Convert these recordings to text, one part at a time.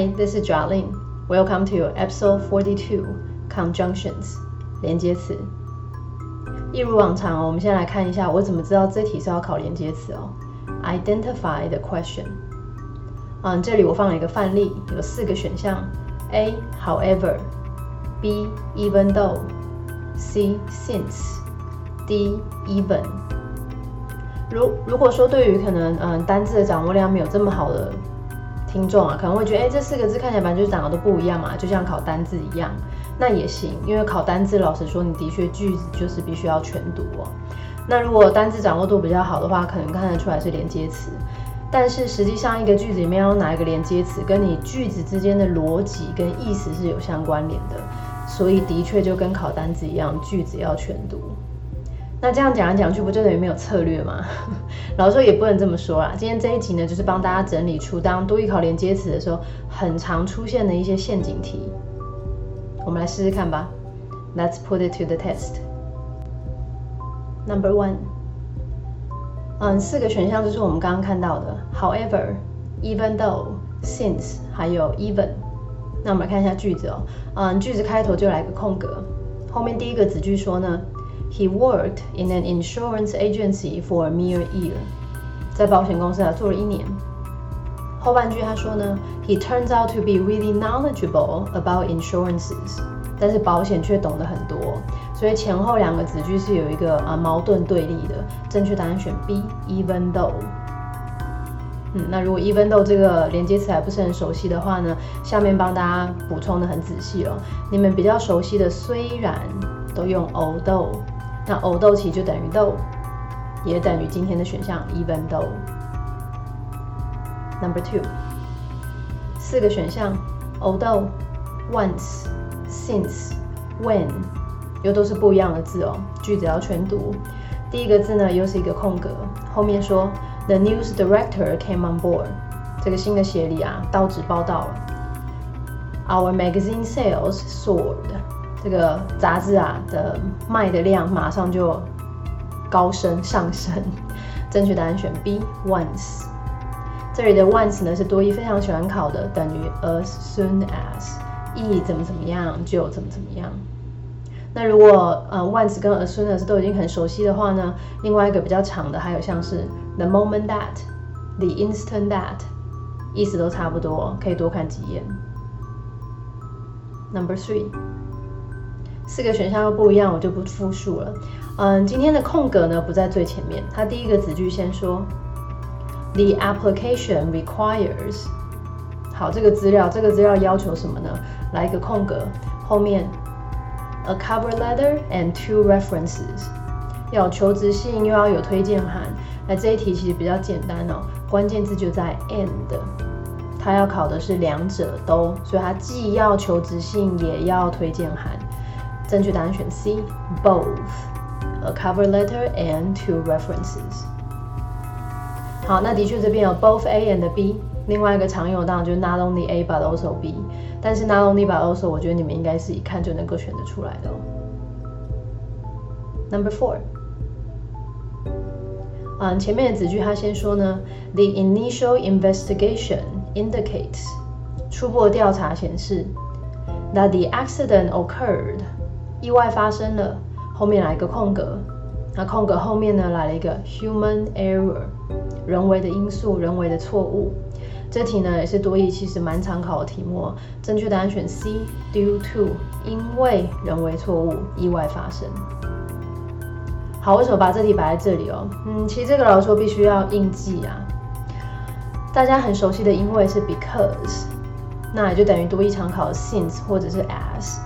This is Jolin. Welcome to episode forty-two, conjunctions. 连接词。一如往常哦，我们先来看一下，我怎么知道这题是要考连接词哦。Identify the question. 嗯，这里我放了一个范例，有四个选项：A. However, B. Even though, C. Since, D. Even. 如如果说对于可能嗯单字的掌握量没有这么好的听众啊，可能会觉得哎这四个字看起来反正就是长得都不一样嘛，就像考单字一样，那也行，因为考单字老实说你的确句子就是必须要全读哦。那如果单字掌握度比较好的话，可能看得出来是连接词，但是实际上一个句子里面要哪一个连接词，跟你句子之间的逻辑跟意思是有相关联的，所以的确就跟考单字一样，句子要全读。那这样讲来讲去，不就等于没有策略吗？老实说也不能这么说啦。今天这一集呢，就是帮大家整理出当多义考连接词的时候，很常出现的一些陷阱题。我们来试试看吧。Let's put it to the test. Number one，嗯，四个选项就是我们刚刚看到的，However, even though, since，还有 even。那我们来看一下句子哦。嗯，句子开头就来个空格，后面第一个子句说呢。He worked in an insurance agency for a mere year，在保险公司啊做了一年。后半句他说呢，He turns out to be really knowledgeable about insurances，但是保险却懂得很多，所以前后两个子句是有一个啊矛盾对立的。正确答案选 B，even though。嗯，那如果 even though 这个连接词还不是很熟悉的话呢，下面帮大家补充的很仔细哦。你们比较熟悉的虽然都用 although。那 although 其实就等于豆也等于今天的选项 even though。Number two，四个选项 although、once、since、when，又都是不一样的字哦，句子要全读。第一个字呢又是一个空格，后面说 the news director came on board，这个新的协理啊到纸报道了。Our magazine sales soared。这个杂志啊的卖的量马上就高升上升，正确答案选 B once。这里的 once 呢是多一非常喜欢考的，等于 as soon as，一怎么怎么样就怎么怎么样。那如果呃 once 跟 as soon as 都已经很熟悉的话呢，另外一个比较长的还有像是 the moment that，the instant that，意思都差不多，可以多看几眼。Number three。四个选项又不一样，我就不复述了。嗯，今天的空格呢不在最前面，它第一个子句先说，The application requires。好，这个资料，这个资料要求什么呢？来一个空格，后面 a cover letter and two references，要求职信又要有推荐函。那这一题其实比较简单哦，关键字就在 and，它要考的是两者都，所以它既要求职信也要推荐函。正确答案选 C，both，a cover letter and two references。好，那的确这边有 both A and B。另外一个常用当然就是 not only A but also B。但是 not only but also，我觉得你们应该是一看就能够选得出来的。Number four，嗯，前面的子句他先说呢，The initial investigation indicates，初步调查显示，that the accident occurred。 意外发生了，后面来一个空格，那空格后面呢来了一个 human error，人为的因素，人为的错误。这题呢也是多义，其实蛮常考的题目。正确答案选 C，due to，因为人为错误，意外发生。好，为什么把这题摆在这里哦？嗯，其实这个老师说必须要硬记啊。大家很熟悉的因为是 because，那也就等于多义常考的 since 或者是 as。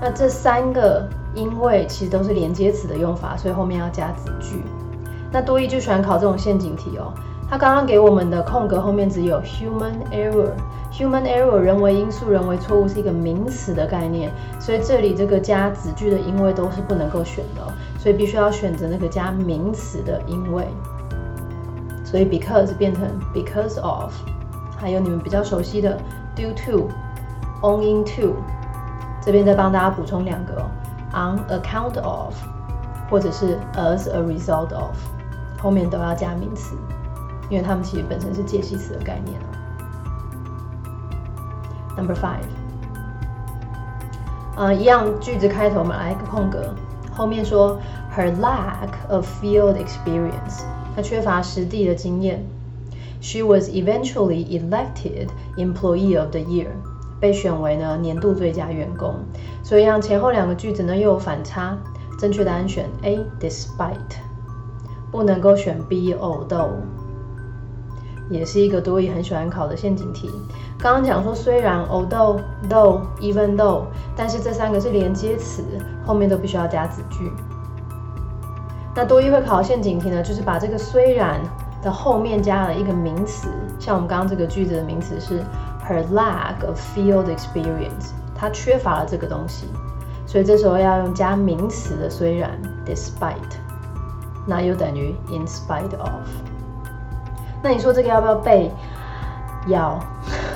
那这三个因为其实都是连接词的用法，所以后面要加子句。那多益就喜欢考这种陷阱题哦。他刚刚给我们的空格后面只有 human error，human error 人为因素、人为错误是一个名词的概念，所以这里这个加子句的因为都是不能够选的，所以必须要选择那个加名词的因为。所以 because 变成 because of，还有你们比较熟悉的 due to，owing to。这边再帮大家补充两个，on account of，或者是 as a result of，后面都要加名词，因为它们其实本身是介系词的概念 Number five，呃，一样句子开头我们来一个空格，后面说 her lack of field experience，她缺乏实地的经验。She was eventually elected employee of the year， 被选为呢年度最佳员工。所以让前后两个句子呢又有反差，正确答案选 A，despite，不能够选 B，although。也是一个多义很喜欢考的陷阱题。刚刚讲说，虽然 although though even though，但是这三个是连接词，后面都必须要加子句。那多义会考陷阱题呢，就是把这个虽然的后面加了一个名词，像我们刚刚这个句子的名词是 her lack of field experience，她缺乏了这个东西，所以这时候要用加名词的虽然 despite，那又等于 in spite of。那你说这个要不要背？要，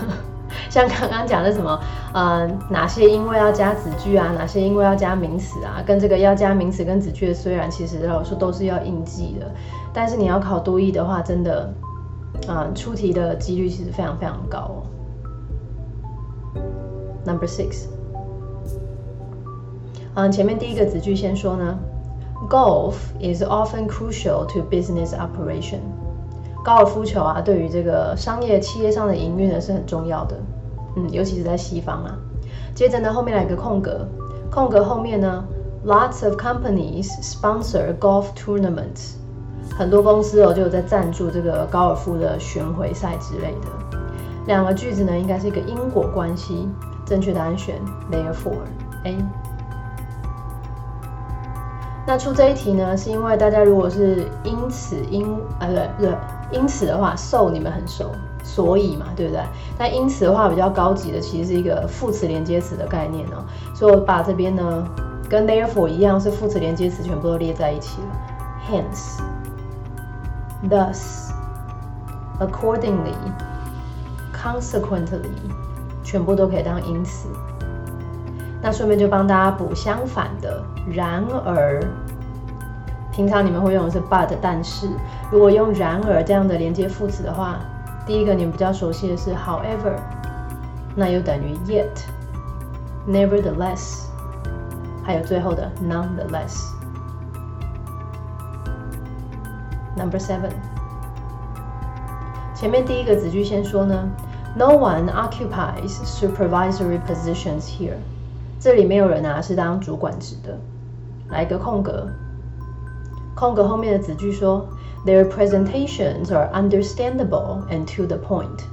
像刚刚讲的什么，呃，哪些因为要加子句啊，哪些因为要加名词啊，跟这个要加名词跟子句的，虽然其实老师都是要应记的，但是你要考多义的话，真的，啊，出题的几率其实非常非常高哦。Number six，嗯，前面第一个子句先说呢，Golf is often crucial to business operation。高尔夫球啊，对于这个商业企业上的营运呢是很重要的，嗯，尤其是在西方啊。接着呢，后面来个空格，空格后面呢，lots of companies sponsor golf tournaments，很多公司哦就有在赞助这个高尔夫的巡回赛之类的。两个句子呢应该是一个因果关系，正确答案选 therefore A。那出这一题呢，是因为大家如果是因此因呃对对。因此的话，so 你们很熟，所以嘛，对不对？但因此的话，比较高级的其实是一个副词连接词的概念哦。所以我把这边呢，跟 therefore 一样，是副词连接词全部都列在一起了。Hence, thus, accordingly, consequently，全部都可以当因此。那顺便就帮大家补相反的，然而。平常你们会用的是 but，但是如果用然而这样的连接副词的话，第一个你们比较熟悉的是 however，那又等于 yet，nevertheless，还有最后的 nonetheless。Number seven，前面第一个子句先说呢，No one occupies supervisory positions here，这里没有人啊是当主管职的，来一个空格。空格后面的子句说，Their presentations are understandable and to the point。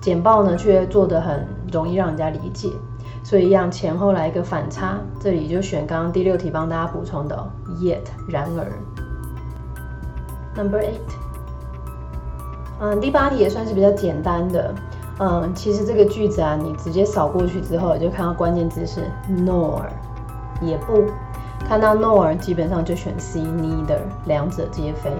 简报呢却做得很容易让人家理解，所以让前后来一个反差。这里就选刚刚第六题帮大家补充的，yet 然而。Number eight，嗯，第八题也算是比较简单的。嗯，其实这个句子啊，你直接扫过去之后，就看到关键字是 nor，也不。看到 nor 基本上就选 C neither，两者皆非。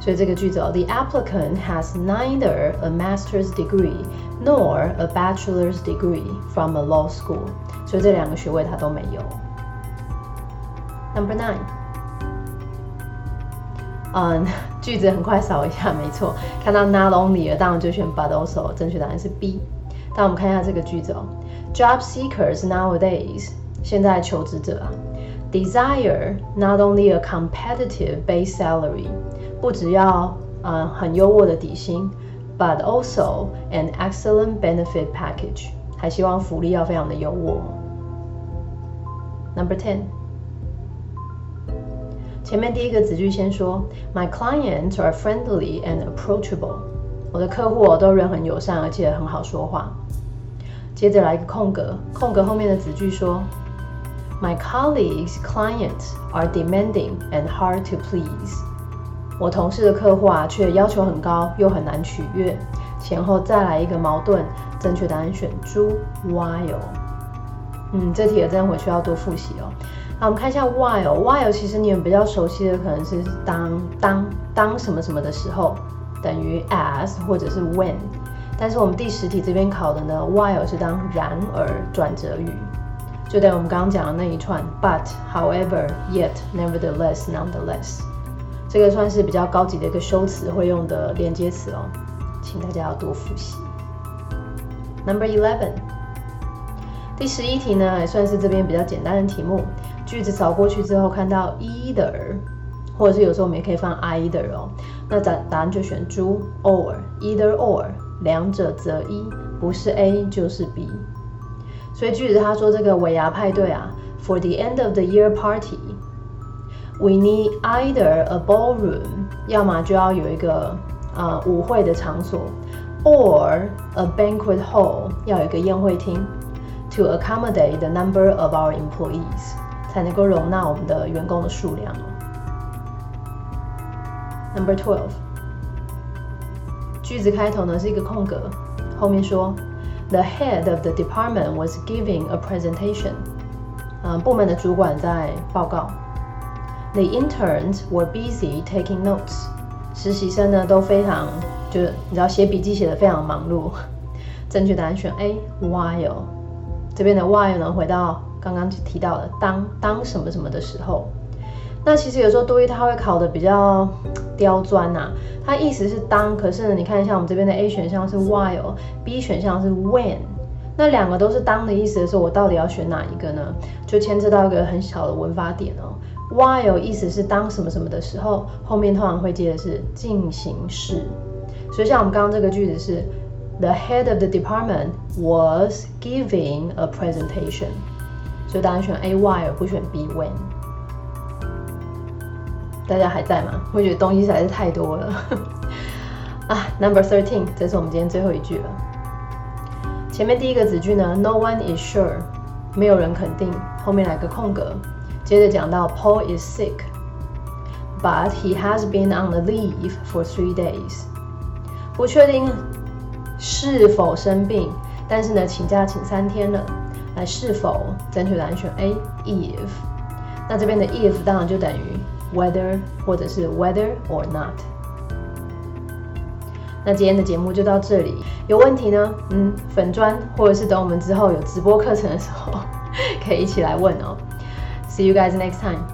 所以这个句子哦，The applicant has neither a master's degree nor a bachelor's degree from a law school。所以这两个学位他都没有。Number nine，嗯，句子很快扫一下，没错，看到 not only 了当然就选 but also，正确答案是 B。但我们看一下这个句子哦，Job seekers nowadays，现在求职者啊。desire not only a competitive base salary，不只要呃很优渥的底薪，but also an excellent benefit package，还希望福利要非常的优渥。Number ten，前面第一个子句先说，My clients are friendly and approachable，我的客户都人很友善，而且很好说话。接着来一个空格，空格后面的子句说。My colleagues' clients are demanding and hard to please。我同事的客户啊，却要求很高，又很难取悦。前后再来一个矛盾，正确答案选猪。While，嗯，这题真的回去要多复习哦。好，我们看一下 while。while 其实你们比较熟悉的可能是当当当什么什么的时候，等于 as 或者是 when。但是我们第十题这边考的呢，while 是当然而转折语。就等于我们刚刚讲的那一串，but however yet nevertheless nonetheless，这个算是比较高级的一个修辞会用的连接词哦，请大家要多复习。Number eleven。第十一题呢，也算是这边比较简单的题目。句子扫过去之后，看到 either，或者是有时候我们也可以放 either 哦。那答答案就选猪 or either or，两者择一，不是 A 就是 B。所以句子他说这个尾牙派对啊，for the end of the year party，we need either a ballroom，要么就要有一个呃舞会的场所，or a banquet hall，要有一个宴会厅，to accommodate the number of our employees，才能够容纳我们的员工的数量。Number twelve，句子开头呢是一个空格，后面说。The head of the department was giving a presentation. 嗯，部门的主管在报告。The interns were busy taking notes. 实习生呢都非常，就是你知道写笔记写的非常忙碌。正确答案选 A. While 这边的 while 呢，回到刚刚提到的当当什么什么的时候。那其实有时候多一它会考的比较刁钻呐，它意思是当，可是呢，你看一下我们这边的 A 选项是 while，B 选项是 when，那两个都是当的意思的时候，我到底要选哪一个呢？就牵扯到一个很小的文法点哦。while 意思是当什么什么的时候，后面通常会接的是进行式，所以像我们刚刚这个句子是 The head of the department was giving a presentation，所以答案选 A while 不选 B when。大家还在吗？我觉得东西实在是太多了啊。Number thirteen，这是我们今天最后一句了。前面第一个子句呢，No one is sure，没有人肯定。后面来个空格，接着讲到 Paul is sick，but he has been on the leave for three days。不确定是否生病，但是呢，请假请三天了。来，是否正确答案选 A，if。那这边的 if 当然就等于。Whether 或者是 whether or not。那今天的节目就到这里，有问题呢？嗯，粉砖或者是等我们之后有直播课程的时候，可以一起来问哦。See you guys next time.